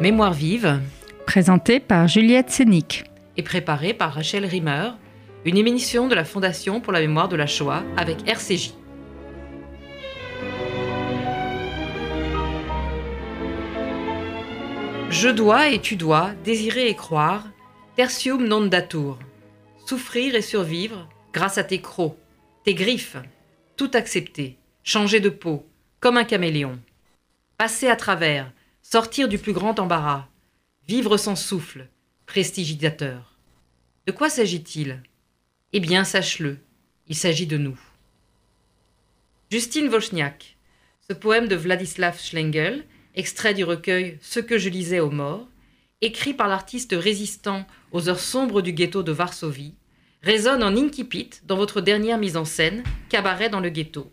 Mémoire vive, Présenté par Juliette Sénic. et préparée par Rachel Rimmer, une émission de la Fondation pour la mémoire de la Shoah avec RCJ. Je dois et tu dois désirer et croire, tertium non datur, souffrir et survivre grâce à tes crocs, tes griffes, tout accepter, changer de peau, comme un caméléon, passer à travers, sortir du plus grand embarras, vivre sans souffle, prestigidateur. De quoi s'agit-il? Eh bien, sache-le, il s'agit de nous. Justine Wozniak, ce poème de Vladislav Schlengel, extrait du recueil Ce que je lisais aux morts, écrit par l'artiste résistant aux heures sombres du ghetto de Varsovie, résonne en incipit dans votre dernière mise en scène, Cabaret dans le ghetto.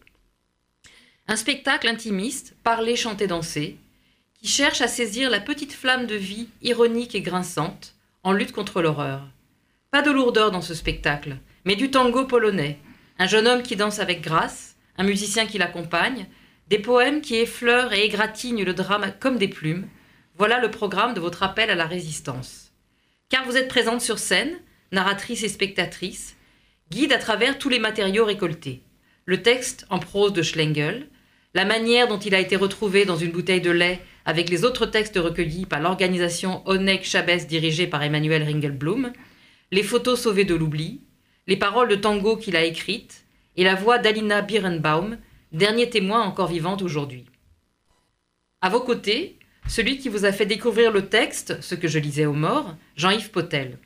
Un spectacle intimiste, parlé, chanté, dansé, qui cherche à saisir la petite flamme de vie ironique et grinçante en lutte contre l'horreur. Pas de lourdeur dans ce spectacle, mais du tango polonais, un jeune homme qui danse avec grâce, un musicien qui l'accompagne, des poèmes qui effleurent et égratignent le drame comme des plumes. Voilà le programme de votre appel à la résistance. Car vous êtes présente sur scène, narratrice et spectatrice, guide à travers tous les matériaux récoltés. Le texte en prose de Schlengel, la manière dont il a été retrouvé dans une bouteille de lait avec les autres textes recueillis par l'organisation Onek Chabès dirigée par Emmanuel Ringelblum, les photos sauvées de l'oubli, les paroles de tango qu'il a écrites et la voix d'Alina Birnbaum, dernier témoin encore vivante aujourd'hui. À vos côtés, celui qui vous a fait découvrir le texte, ce que je lisais aux morts, Jean-Yves Potel.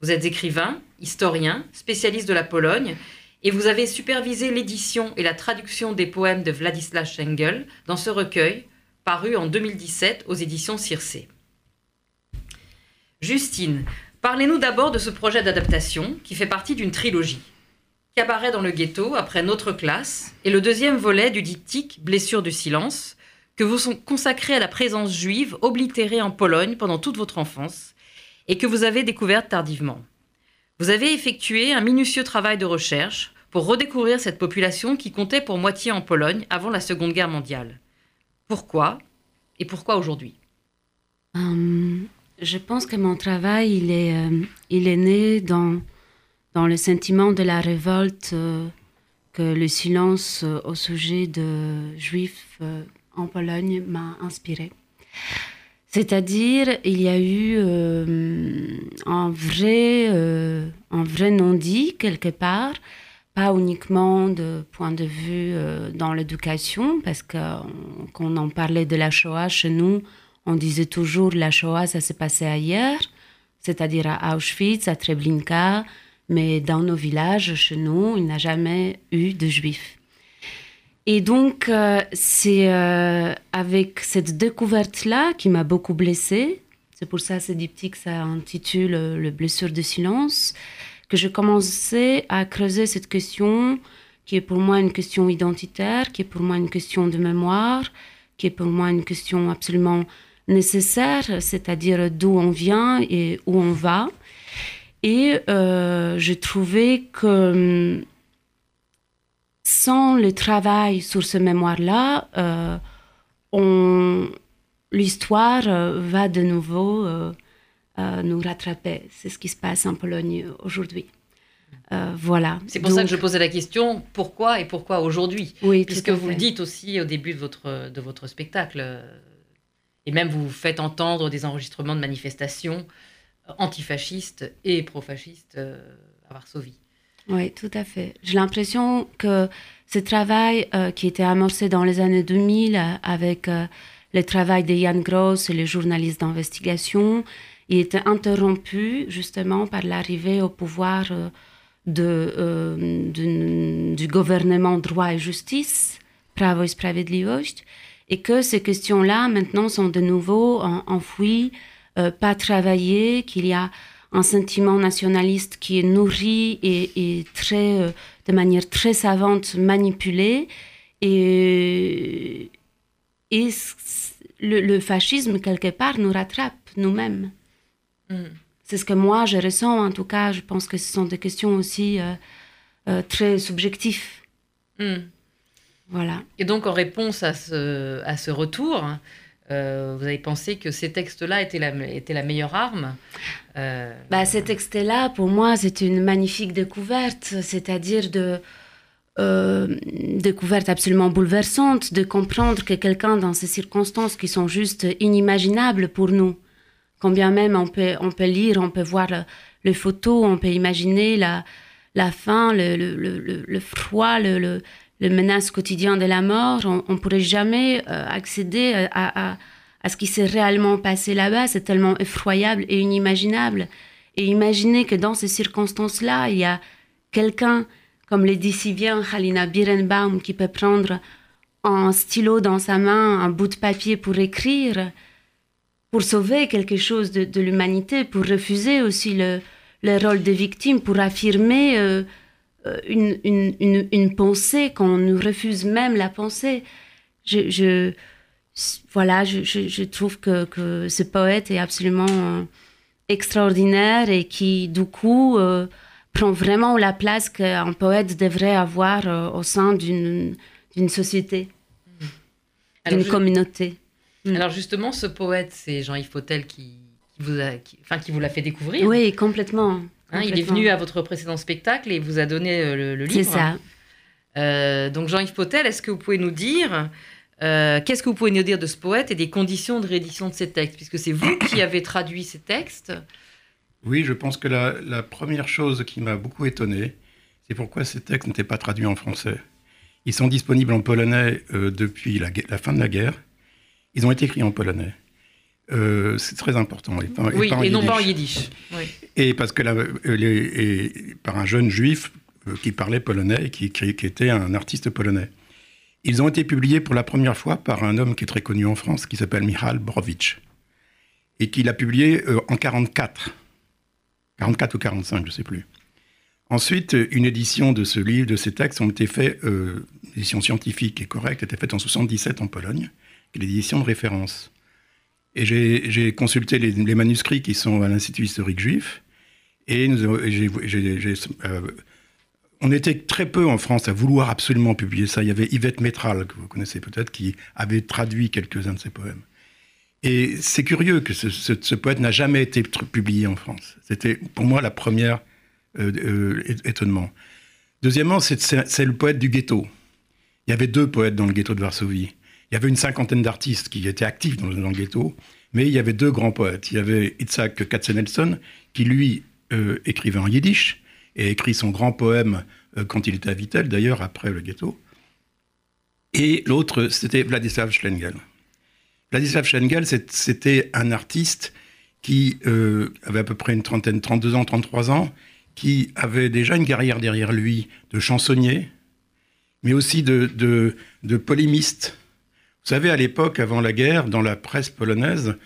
Vous êtes écrivain, historien, spécialiste de la Pologne, et vous avez supervisé l'édition et la traduction des poèmes de Władysław Schengel dans ce recueil, paru en 2017 aux éditions Circé. Justine, parlez-nous d'abord de ce projet d'adaptation qui fait partie d'une trilogie. Cabaret dans le ghetto, après notre classe, et le deuxième volet du diptyque Blessure du silence, que vous sont consacrés à la présence juive oblitérée en Pologne pendant toute votre enfance, et que vous avez découverte tardivement. Vous avez effectué un minutieux travail de recherche pour redécouvrir cette population qui comptait pour moitié en Pologne avant la Seconde Guerre mondiale. Pourquoi et pourquoi aujourd'hui? Hum, je pense que mon travail, il est, euh, il est né dans, dans le sentiment de la révolte euh, que le silence euh, au sujet de juifs en Pologne m'a inspiré. C'est-à-dire, il y a eu euh, un vrai, euh, vrai non-dit quelque part, pas uniquement de point de vue euh, dans l'éducation, parce euh, quand on en parlait de la Shoah chez nous, on disait toujours la Shoah, ça s'est passé ailleurs, c'est-à-dire à Auschwitz, à Treblinka, mais dans nos villages, chez nous, il n'y a jamais eu de juifs. Et donc, euh, c'est euh, avec cette découverte-là qui m'a beaucoup blessée, c'est pour ça que ce diptyque s'intitule euh, Le blessure de silence, que je commençais à creuser cette question qui est pour moi une question identitaire, qui est pour moi une question de mémoire, qui est pour moi une question absolument nécessaire, c'est-à-dire d'où on vient et où on va. Et je trouvais que hum, sans le travail sur ce mémoire-là, euh, on- l'histoire euh, va de nouveau euh, nous rattraper. C'est ce qui se passe en Pologne aujourd'hui. Euh, voilà. C'est pour ça que je posais la question pourquoi et pourquoi aujourd'hui? Oui, Puisque vous le dites aussi au début de votre, de votre spectacle, et même vous faites entendre des enregistrements de manifestations antifascistes et pro-fascistes à Varsovie. Oui, tout à fait. J'ai l'impression que ce travail euh, qui était amorcé dans les années 2000 euh, avec euh, le travail de Jan Gross et les journalistes d'investigation, il était interrompu justement par l'arrivée au pouvoir euh, de, euh, du, gouvernement droit et justice, i Sprawiedliwość, et que ces questions-là maintenant sont de nouveau en- enfouies, pas travaillées, qu'il y a un sentiment nationaliste qui est nourri et, et très, euh, de manière très savante manipulé. Et, et le, le fascisme, quelque part, nous rattrape nous-mêmes. Mm. C'est ce que moi, je ressens. En tout cas, je pense que ce sont des questions aussi euh, euh, très subjectives. Mm. Voilà. Et donc, en réponse à ce, à ce retour, vous avez pensé que ces textes-là étaient la, meilleure arme bah, Ces textes-là, pour moi, c'est une magnifique découverte, c'est-à-dire de euh, découverte absolument bouleversante de comprendre que quelqu'un dans ces circonstances qui sont juste inimaginables pour nous, combien même on peut, lire, on peut voir les photos, on peut imaginer la, faim, le, le, le, froid, le, le, menace quotidien de la mort, on ne pourrait jamais euh, accéder à, à, à, ce qui s'est réellement passé là-bas. C'est tellement effroyable et inimaginable. Et imaginer que dans ces circonstances-là, il y a quelqu'un comme le dit si bien Halina Birenbaum, qui peut prendre un stylo dans sa main, un bout de papier pour écrire, pour sauver quelque chose de, l'humanité, pour refuser aussi le, rôle de victime, pour affirmer euh, euh, une, pensée qu'on nous refuse même la pensée. Je, voilà, je, trouve que, ce poète est absolument euh, extraordinaire et qui, du coup, prend vraiment la place qu'un poète devrait avoir euh, au sein d'une société, d'une communauté. Mm. Alors justement, ce poète, c'est Jean-Yves Fautel qui, vous a, enfin, qui vous l'a fait découvrir. Oui, complètement. Hein, il est venu à votre précédent spectacle et vous a donné euh, le, livre. C'est ça. Euh, donc Jean-Yves Fautel, est-ce que vous pouvez nous dire qu'est-ce que vous pouvez nous dire de ce poète et des conditions de réédition de ces textes? Puisque c'est vous qui avez traduit ces textes. Oui, je pense que la, première chose qui m'a beaucoup étonné, c'est pourquoi ces textes n'étaient pas traduits en français. Ils sont disponibles en polonais euh, depuis la, fin de la guerre. Ils ont été écrits en polonais. Euh, c'est très important. Et, oui, et, non pas en yiddish. Et parce que euh, par un jeune juif qui parlait polonais et qui, qui, était un artiste polonais. Ils ont été publiés pour la première fois par un homme qui est très connu en France, qui s'appelle Michal Brovitch, et qui l'a publié en 1944. 44 ou 45, je ne sais plus. Ensuite, une édition de ce livre, de ces textes, ont été faits, euh, édition scientifique et correcte, était faite en 77 en Pologne, qui est l'édition de référence. Et j'ai consulté les, manuscrits qui sont à l'Institut historique juif, et euh, on était très peu en France à vouloir absolument publier ça. Il y avait Yvette Métral, que vous connaissez peut-être, qui avait traduit quelques-uns de ses poèmes. Et c'est curieux que ce, poète n'a jamais été publié en France. C'était pour moi la première euh, euh, étonnement. Deuxièmement, c'est le poète du ghetto. Il y avait deux poètes dans le ghetto de Varsovie. Il y avait une cinquantaine d'artistes qui étaient actifs dans, le ghetto, mais il y avait deux grands poètes. Il y avait Itzhak Katzenelson, qui lui euh, écrivait en yiddish, et écrit son grand poème quand il était à Vittel, d'ailleurs, après le ghetto. Et l'autre, c'était Vladislav Schlengel. Vladislav Schengel, c'était un artiste qui euh, avait à peu près une trentaine, 32 ans, 33 ans, qui avait déjà une carrière derrière lui de chansonnier, mais aussi de, de, polémiste. Vous savez, à l'époque, avant la guerre, dans la presse polonaise,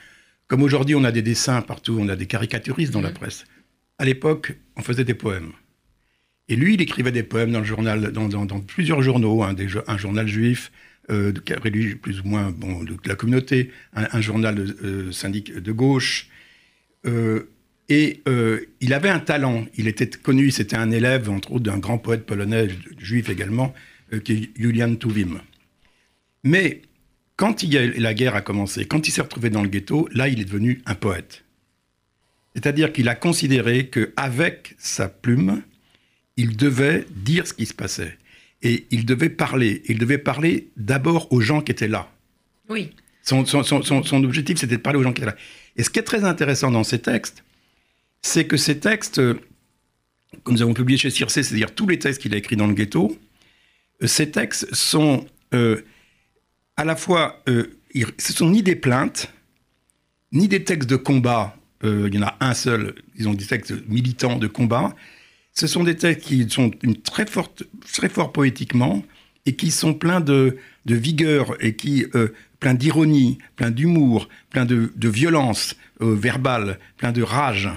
comme aujourd'hui on a des dessins partout, on a des caricaturistes dans la mmh. presse, à l'époque, on faisait des poèmes. Et lui, il écrivait des poèmes dans le journal, dans, dans, plusieurs journaux, hein, un journal juif, euh, de, plus ou moins bon, de, la communauté, un, journal euh, syndic de gauche. Euh, et euh, il avait un talent. Il était connu, c'était un élève, entre autres, d'un grand poète polonais, juif également, qui est Julian Tuvim. Mais quand il y a, la guerre a commencé, quand il s'est retrouvé dans le ghetto, là, il est devenu un poète. C'est-à-dire qu'il a considéré qu'avec sa plume, il devait dire ce qui se passait. Et il devait parler. Il devait parler d'abord aux gens qui étaient là. Oui. Son, son, son, son objectif, c'était de parler aux gens qui étaient là. Et ce qui est très intéressant dans ces textes, c'est que ces textes, que nous avons publiés chez Circé, c'est-à-dire tous les textes qu'il a écrits dans le ghetto, euh, ces textes sont euh, à la fois, euh, ce sont ni des plaintes, ni des textes de combat. il y en a un seul, ils ont des textes militants de combat, ce sont des textes qui sont très, forte, très forts poétiquement et qui sont pleins de, vigueur et qui euh, d'ironie, plein d'humour, plein de, violence euh, verbale, plein de rage.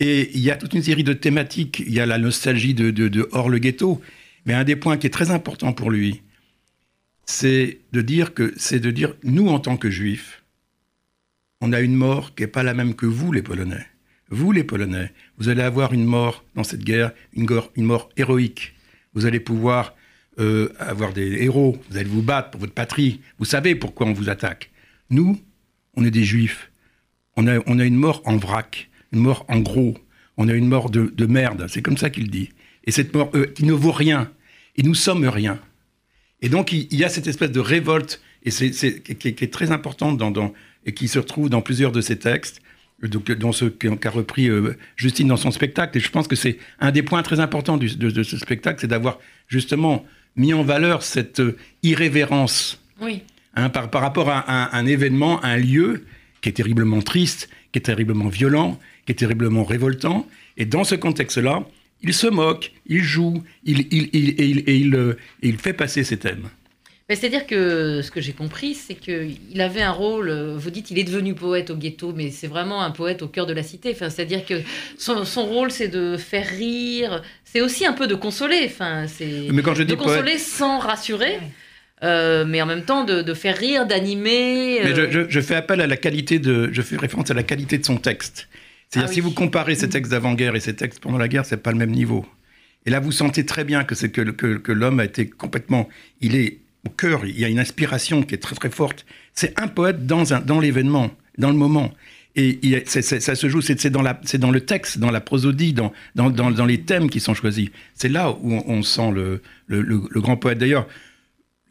Et il y a toute une série de thématiques. Il y a la nostalgie de, de Hors le ghetto. Mais un des points qui est très important pour lui, c'est de dire que c'est de dire nous en tant que juifs, on a une mort qui n'est pas la même que vous les Polonais. Vous, les Polonais, vous allez avoir une mort dans cette guerre, une, mort héroïque. Vous allez pouvoir euh, avoir des héros, vous allez vous battre pour votre patrie. Vous savez pourquoi on vous attaque. Nous, on est des juifs. On a, on a une mort en vrac, une mort en gros. On a une mort de, de merde. C'est comme ça qu'il dit. Et cette mort, euh, qui ne vaut rien. Et nous sommes rien. Et donc, il, y a cette espèce de révolte, et c'est, qui, est- très importante dans, dans- et qui se retrouve dans plusieurs de ses textes, donc, dont ce qu'a qu'a repris euh, Justine dans son spectacle. Et je pense que c'est un des points très importants du- de, de ce spectacle, c'est d'avoir justement mis en valeur cette euh, irrévérence Oui. hein, par, par rapport à un, un événement, un lieu qui est terriblement triste, qui est terriblement violent, qui est terriblement révoltant. Et dans ce contexte-là, il se moque, il joue, il, il, il- et, il, et il, euh, et il fait passer ses thèmes. Mais C'est-à-dire que ce que j'ai compris, c'est qu'il avait un rôle. euh, Vous dites, il est devenu poète au ghetto, mais c'est vraiment un poète au cœur de la cité. Enfin, c'est-à-dire que son, son rôle, c'est de faire rire. C'est aussi un peu de consoler. Enfin, c'est Mais quand je de dis poète, consoler sans rassurer, euh, mais en même temps de, de faire rire, d'animer. mais euh, je, je- je fais appel à la qualité de, je fais référence à la qualité de son texte. C'est-à-dire Ah oui. si vous comparez ces textes d'avant-guerre et ces textes pendant la guerre, c'est pas le même niveau. Et là, vous sentez très bien que c'est que, que, que l'homme a été complètement, il est au cœur, il y a une inspiration qui est très très forte. C'est un poète dans un, dans l'événement, dans le moment. Et il ça se joue, c'est dans, la- c'est dans le texte, dans la prosodie, dans, dans, dans, les thèmes qui sont choisis. C'est là où on, on sent le, le, le- le grand poète. D'ailleurs,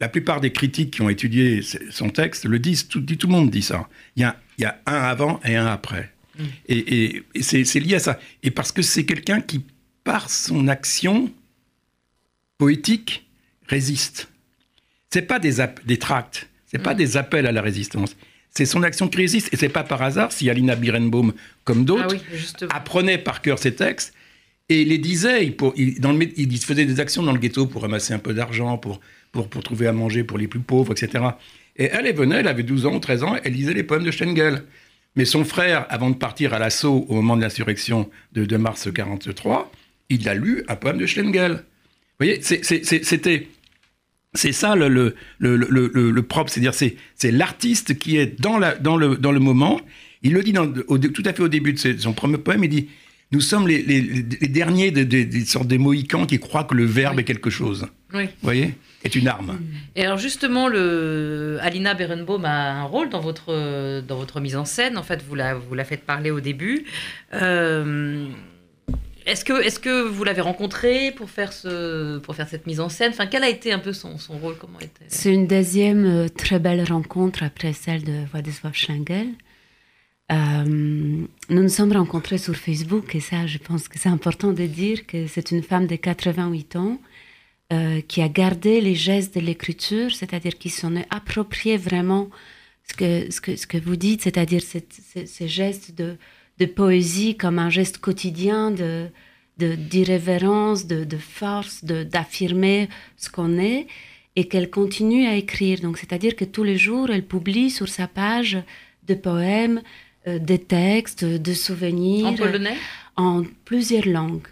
la plupart des critiques qui ont étudié son texte le disent, tout, tout le monde dit ça. Il y a, il y a un avant et un après. Et, et- et c'est lié à ça. Et parce que c'est quelqu'un qui, par son action poétique, résiste. C'est pas des, tracts, c'est pas Mm. des appels à la résistance. C'est son action qui résiste. Et c'est pas par hasard si Alina Birenbaum, comme d'autres, Ah oui, apprenait par cœur ses textes et les disait. Il, pour- il- dans le, mé- il faisait des actions dans le ghetto pour ramasser un peu d'argent, pour, pour, pour trouver à manger pour les plus pauvres, etc. Et elle, elle venait, elle avait 12 ans, 13 ans, elle lisait les poèmes de Stengel. Mais son frère, avant de partir à l'assaut au moment de l'insurrection de, de mars 43, il a lu un poème de Stengel. Vous voyez, c'était... C'est ça le, le, le, le, propre, c'est-à-dire c'est, c'est l'artiste qui est dans, la, dans, le, dans le moment. Il le dit dans, au, tout à fait au début de son premier poème, il dit Nous sommes les, les, les derniers de- de- des sortes des Mohicans qui croient que le verbe Oui. est quelque chose. Oui. Vous voyez? Est une arme. Et alors justement, le... Alina Berenbaum a un rôle dans votre, dans votre mise en scène. En fait, vous la, vous la faites parler au début. Euh, Est-ce que, est que vous l'avez rencontrée pour faire, ce, pour faire cette mise en scène? Enfin, Quel a été un peu son, son rôle? Comment était... C'est une deuxième euh, très belle rencontre après celle de Władysław Schengel. Euh, nous nous sommes rencontrés sur Facebook et ça, je pense que c'est important de dire que c'est une femme de 88 ans euh, qui a gardé les gestes de l'écriture, c'est-à-dire qui s'en est approprié vraiment ce que, ce que, ce que vous dites, c'est-à-dire ces, gestes de, de poésie comme un geste quotidien de de- d'irrévérence, de, de force, de- d'affirmer ce qu'on est, et qu'elle continue à écrire. Donc, c'est-à-dire que tous les jours, elle publie sur sa page de poèmes, euh, des textes, de souvenirs En polonais? en plusieurs langues.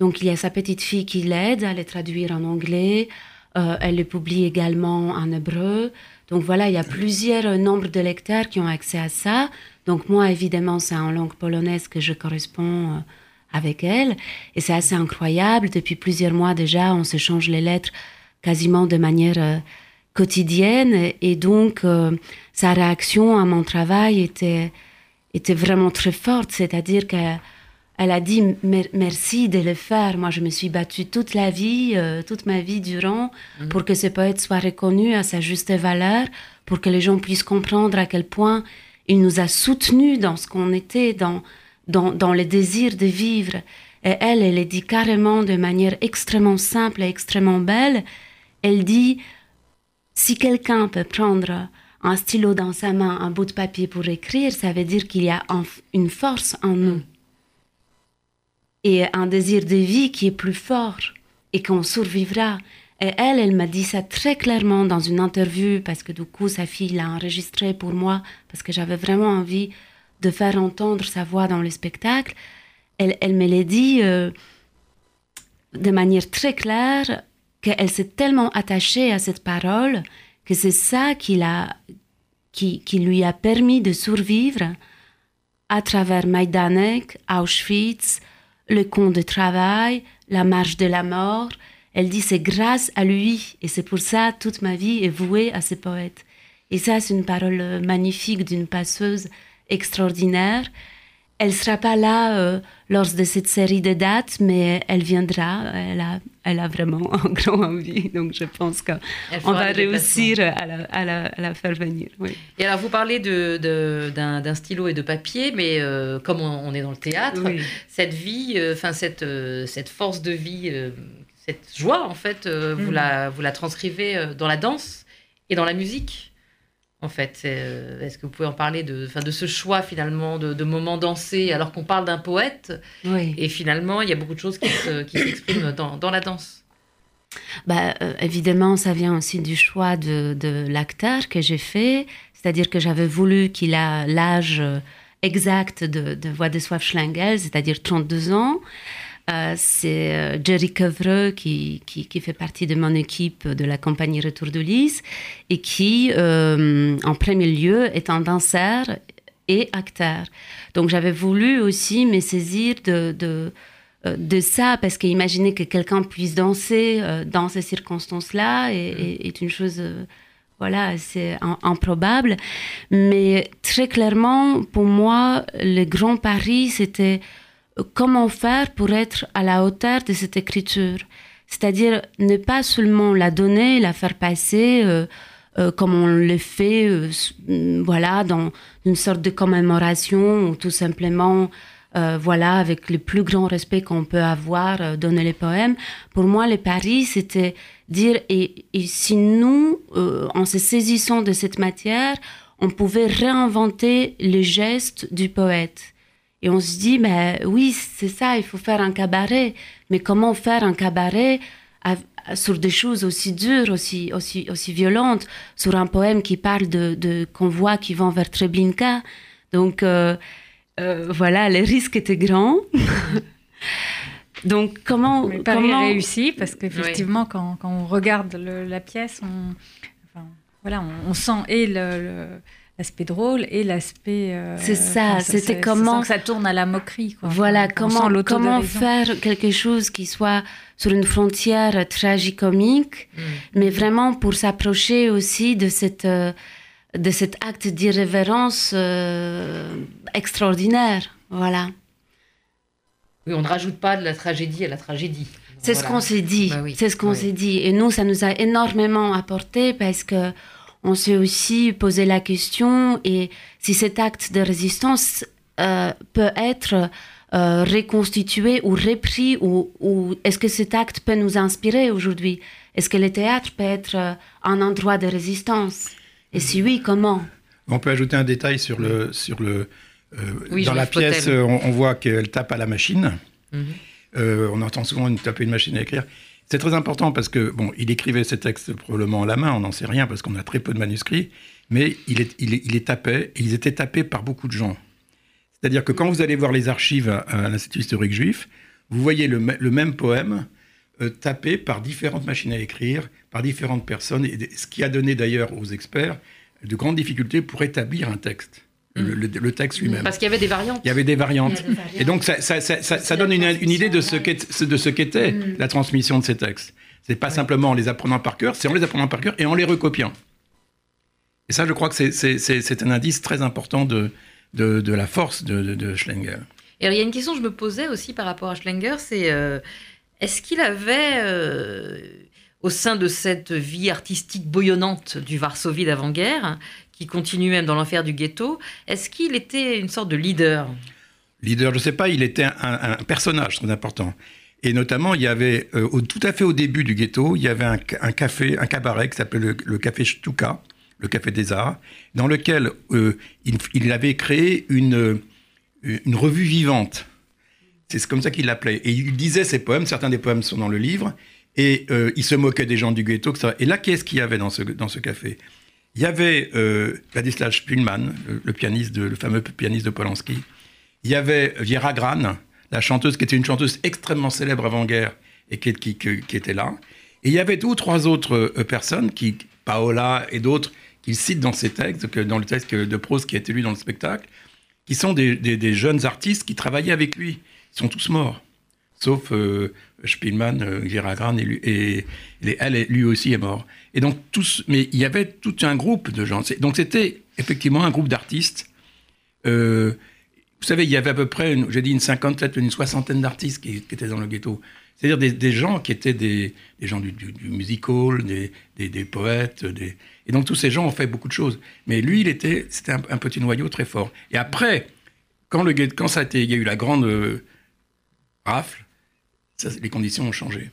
Donc il y a sa petite fille qui l'aide à les traduire en anglais. Euh, elle les publie également en hébreu. Donc voilà, il y a plusieurs nombres de lecteurs qui ont accès à ça. Donc moi, évidemment, c'est en langue polonaise que je corresponds euh, avec elle. Et c'est assez incroyable. Depuis plusieurs mois déjà, on s'échange les lettres quasiment de manière euh, quotidienne. Et donc, euh, sa réaction à mon travail était, était vraiment très forte. C'est-à-dire qu'elle elle a dit Mer- merci de le faire. Moi, je me suis battue toute la vie, euh, toute ma vie durant, pour que ce poète soit reconnu à sa juste valeur, pour que les gens puissent comprendre à quel point il nous a soutenus dans ce qu'on était, dans, dans, dans le désir de vivre. Et elle, elle le dit carrément de manière extrêmement simple et extrêmement belle. Elle dit si quelqu'un peut prendre un stylo dans sa main, un bout de papier pour écrire, ça veut dire qu'il y a un- une force en nous et un désir de vie qui est plus fort et qu'on survivra. Et elle, elle m'a dit ça très clairement dans une interview parce que du coup, sa fille l'a enregistré pour moi parce que j'avais vraiment envie de faire entendre sa voix dans le spectacle. Elle, elle me l'a dit euh, de manière très claire qu'elle s'est tellement attachée à cette parole que c'est ça qui, l'a, qui, qui lui a permis de survivre à travers Majdanek, Auschwitz, le camp de travail, la marche de la mort. Elle dit c'est grâce à lui et c'est pour ça toute ma vie est vouée à ce poète. Et ça, c'est une parole magnifique d'une passeuse extraordinaire. Elle sera pas là euh, lors de cette série de dates, mais elle viendra. Elle a, elle a vraiment un grand envie. Donc, je pense qu'on va réussir à la, à, la, à la, faire venir. Oui. Et alors, vous parlez d'un de, d'un stylo et de papier, mais euh, comme on, est dans le théâtre, cette vie, euh, enfin, cette, cette force de vie, cette joie, en fait, vous, mm. la, vous la transcrivez dans la danse et dans la musique en fait euh, Est-ce que vous pouvez en parler de, de ce choix finalement de, moments dansés alors qu'on parle d'un poète Et finalement, il y a beaucoup de choses qui s'expriment dans, la danse? Bah, euh, évidemment, ça vient aussi du choix de, de l'acteur que j'ai fait. C'est-à-dire que j'avais voulu qu'il a l'âge exact de, de Voix de Soif Schlengel, c'est-à-dire 32 ans. Euh, c'est euh, Jerry Covreux qui, qui, fait partie de mon équipe de la compagnie Retour de Lys et qui, euh, en premier lieu, est un danseur et acteur. Donc j'avais voulu aussi me saisir de, de, de ça parce qu'imaginer que quelqu'un puisse danser dans ces circonstances-là est, est, une chose voilà, c'est improbable. Mais très clairement, pour moi, le grand pari, c'était comment faire pour être à la hauteur de cette écriture? C'est-à-dire ne pas seulement la donner, la faire passer euh, euh, comme on le fait, euh, voilà, dans une sorte de commémoration ou tout simplement, voilà, avec le plus grand respect qu'on peut avoir, donner les poèmes. Pour moi, le pari, c'était dire, et, et si nous, en se saisissant de cette matière, on pouvait réinventer les gestes du poète. Et on se dit, mais oui, c'est ça, il faut faire un cabaret. Mais comment faire un cabaret sur des choses aussi dures, aussi, aussi, aussi violentes, sur un poème qui parle de, de convois qui vont vers Treblinka. Donc euh, euh, voilà, les risques étaient grands. Donc comment... Mais comment... réussi parce qu'effectivement, quand, quand, on regarde la pièce, on, enfin, voilà, on, sent et le l'aspect drôle et l'aspect. Euh, c'est ça, c'était comment. Que ça tourne à la moquerie. Quoi. Voilà, comment, comment faire quelque chose qui soit sur une frontière tragicomique, mm. mais vraiment pour s'approcher aussi de, cette, euh, de cet acte d'irrévérence euh, extraordinaire. Voilà. Oui, on ne rajoute pas de la tragédie à la tragédie. C'est ce qu'on s'est dit. Bah c'est ce qu'on s'est dit. Et nous, ça nous a énormément apporté parce que on s'est aussi posé la question et si cet acte de résistance euh, peut être euh, reconstitué ou repris ou, est-ce que cet acte peut nous inspirer aujourd'hui? Est-ce que le théâtre peut être euh, un endroit de résistance? Et si oui, comment? On peut ajouter un détail sur le... Sur le dans la pièce, on, voit qu'elle tape à la machine. Mhm. on entend souvent une, taper une machine à écrire. C'est très important parce que, bon, il écrivait ses textes probablement à la main, on n'en sait rien parce qu'on a très peu de manuscrits, mais il, est, il, tapait, ils étaient tapés par beaucoup de gens. C'est-à-dire que quand vous allez voir les archives à, l'Institut historique juif, vous voyez le, même poème euh, tapé par différentes machines à écrire, par différentes personnes, ce qui a donné d'ailleurs aux experts de grandes difficultés pour établir un texte le, texte lui-même. Parce qu'il y avait des variantes. Il y avait des variantes. Et donc, ça, ça, ça, ça donne une, une, idée de ce qu'était mm. la transmission de ces textes. C'est pas simplement en les apprenant par cœur, c'est en les apprenant par cœur et en les recopiant. Et ça, je crois que c'est un indice très important de, de, de la force de, de, Schlenger. Et alors, il y a une question que je me posais aussi par rapport à Schlenger, c'est euh, est-ce qu'il avait, euh, au sein de cette vie artistique bouillonnante du Varsovie d'avant-guerre, qui continue même dans l'enfer du ghetto. Est-ce qu'il était une sorte de leader? Leader, je ne sais pas, il était un, personnage très important. Et notamment, il y avait, euh, tout à fait au début du ghetto, il y avait un, café, un cabaret qui s'appelait le, café Stuka, le café des arts, dans lequel euh, il, avait créé une, une revue vivante. C'est comme ça qu'il l'appelait. Et il disait ses poèmes, certains des poèmes sont dans le livre, et euh, il se moquait des gens du ghetto. Et là, qu'est-ce qu'il y avait dans ce, dans ce café? Il y avait euh, Vladislav Spulman, le, pianiste le fameux pianiste de Polanski. Il y avait Viera Gran, la chanteuse qui était une chanteuse extrêmement célèbre avant-guerre et qui, était là. Et il y avait deux ou trois autres euh, personnes, qui, Paola et d'autres, qu'il cite dans ses textes, dans le texte de prose qui a été lu dans le spectacle, qui sont des, jeunes artistes qui travaillaient avec lui. Ils sont tous morts. Sauf Spielmann, Giragran, et, et, et, lui aussi est mort. Et donc, tous, mais il y avait tout un groupe de gens. Donc, c'était effectivement un groupe d'artistes. vous savez, il y avait à peu près, j'ai dit une cinquantaine, une soixantaine d'artistes qui, étaient dans le ghetto. C'est-à-dire des, gens qui étaient des, gens du, du, music hall, des, poètes, et donc tous ces gens ont fait beaucoup de choses. Mais lui, il était, c'était un, petit noyau très fort. Et après, quand, le, quand ça a été, il y a eu la grande euh, rafle, ça, les conditions ont changé.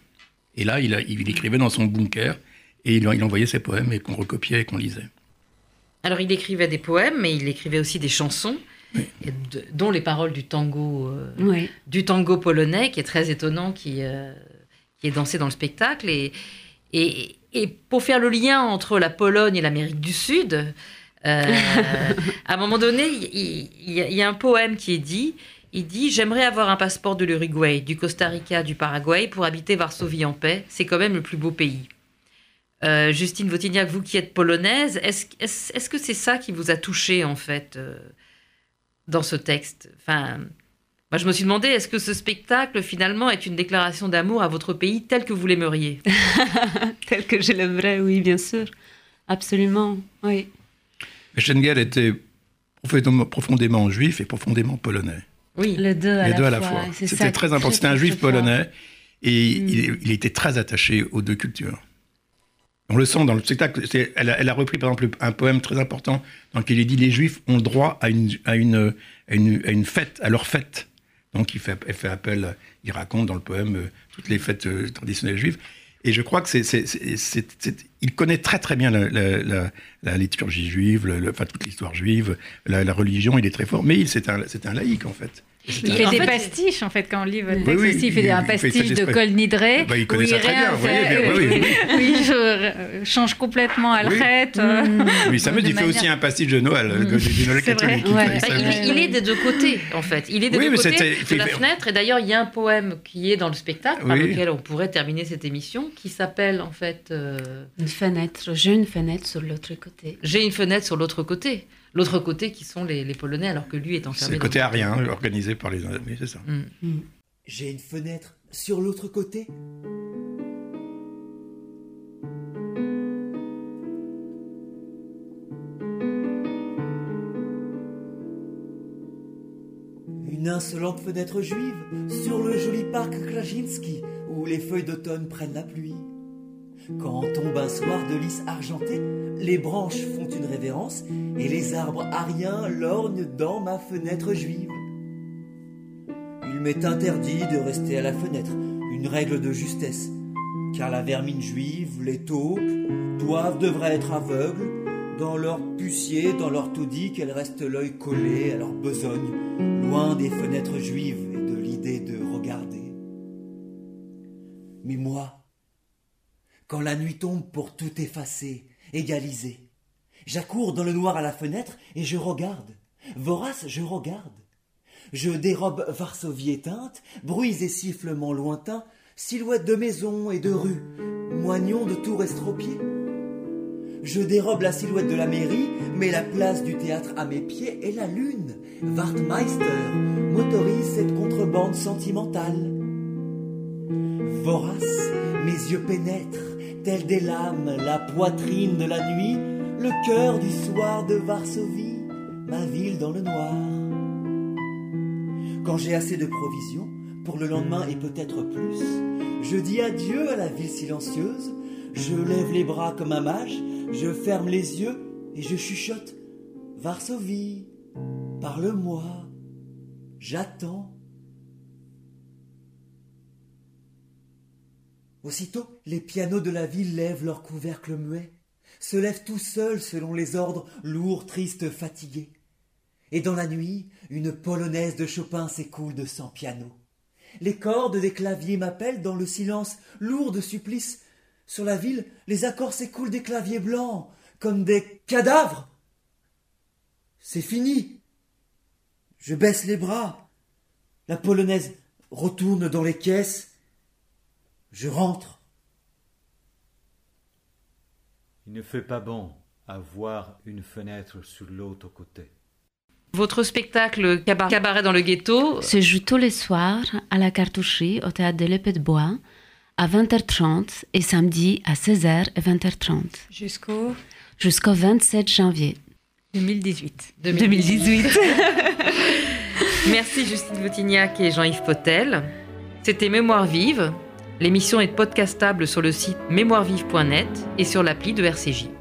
Et là, il, a, il, écrivait dans son bunker et il, il envoyait ses poèmes et qu'on recopiait et qu'on lisait. Alors il écrivait des poèmes, mais il écrivait aussi des chansons. Oui. De, dont les paroles du tango, euh, oui. du tango polonais, qui est très étonnant, qui, euh, qui est dansé dans le spectacle. Et, et, et, pour faire le lien entre la Pologne et l'Amérique du Sud, euh, à un moment donné, il, il, y a un poème qui est dit. Il dit J'aimerais avoir un passeport de l'Uruguay, du Costa Rica, du Paraguay pour habiter Varsovie en paix. C'est quand même le plus beau pays. Euh, Justine Votignac, vous qui êtes polonaise, est-ce est -ce, est -ce que c'est ça qui vous a touché en fait euh, dans ce texte? Enfin, moi je me suis demandé, est-ce que ce spectacle finalement est une déclaration d'amour à votre pays tel que vous l'aimeriez? Tel que je l'aimerais, oui, bien sûr. Absolument, oui. Schengel était profondément, profondément juif et profondément polonais. Oui, les deux à les la deux fois. À la fois. C'était très important. C'était un juif polonais et mm. il, il, était très attaché aux deux cultures. On le sent dans le spectacle. Elle a, elle, a, repris, par exemple, un poème très important dans lequel il dit Les Juifs ont droit à une, à une, à une, à une fête, à leur fête. Donc, il fait, elle fait appel, il raconte dans le poème euh, toutes les fêtes euh, traditionnelles juives. Et je crois que c'est, il connaît très très bien la, liturgie juive, enfin toute l'histoire juive, la, religion, il est très fort. Mais c'est un, c'est un laïc en fait. Il fait des pastiches, en fait, quand on lit votre texte oui, oui, aussi. Il fait il, un pastiche de Col Nidré. Bah, il connaît ça très bien. Fait, oui, oui, oui. je change complètement à l'rette. Oui. oui, ça me dit, il fait aussi un pastiche de Noël, mmh. de Noël catholique. Ouais. Bah, il, il, est des deux côtés, en fait. Il est des deux côtés de la fenêtre. Et d'ailleurs, il y a un poème qui est dans le spectacle, par lequel on pourrait terminer cette émission, qui s'appelle, en fait... Euh... Une fenêtre. J'ai une fenêtre sur l'autre côté. J'ai une fenêtre sur l'autre côté l'autre côté qui sont les, les, Polonais, alors que lui est enfermé. C'est le côté arien, organisé par les oui, c'est ça. Mm. Mm. J'ai une fenêtre sur l'autre côté. Une insolente fenêtre juive sur le joli parc Krajinski où les feuilles d'automne prennent la pluie. Quand tombe un soir de lys argenté, les branches font une révérence et les arbres ariens lorgnent dans ma fenêtre juive. Il m'est interdit de rester à la fenêtre, une règle de justesse, car la vermine juive, les taupes, doivent, devraient être aveugles, dans leur pucier, dans leur taudis, qu'elles restent l'œil collé à leur besogne, loin des fenêtres juives et de l'idée de regarder. Mais moi, quand la nuit tombe pour tout effacer, égaliser, j'accours dans le noir à la fenêtre et je regarde. Vorace, je regarde. Je dérobe Varsovie éteinte, bruits et sifflements lointains, silhouettes de maisons et de rues, moignons de tours estropiés. Je dérobe la silhouette de la mairie, mets la place du théâtre à mes pieds et la lune, Wartmeister, motorise cette contrebande sentimentale. Vorace, mes yeux pénètrent, tels des lames, la poitrine de la nuit, le cœur du soir de Varsovie, ma ville dans le noir? Quand j'ai assez de provisions, pour le lendemain et peut-être plus, je dis adieu à la ville silencieuse, je lève les bras comme un mage, je ferme les yeux et je chuchote Varsovie, parle-moi, j'attends. Aussitôt, les pianos de la ville lèvent leurs couvercles muets, se lèvent tout seuls selon les ordres, lourds, tristes, fatigués. Et dans la nuit, une polonaise de Chopin s'écoule de cent pianos. Les cordes des claviers m'appellent dans le silence lourd de supplice. Sur la ville, les accords s'écoulent des claviers blancs, comme des cadavres. C'est fini. Je baisse les bras. La polonaise retourne dans les caisses. Je rentre. Il ne fait pas bon avoir une fenêtre sur l'autre côté. Votre spectacle Cabaret dans le ghetto se joue tous les soirs à la cartoucherie au théâtre de l'Épée de Bois à 20h30 et samedi à 16h et 20h30. Jusqu'au Jusqu'au 27 janvier 2018. 2018. Merci Justine Boutignac et Jean-Yves Potel. C'était Mémoire vive. L'émission est podcastable sur le site mémoirevive.net et sur l'appli de RCJ.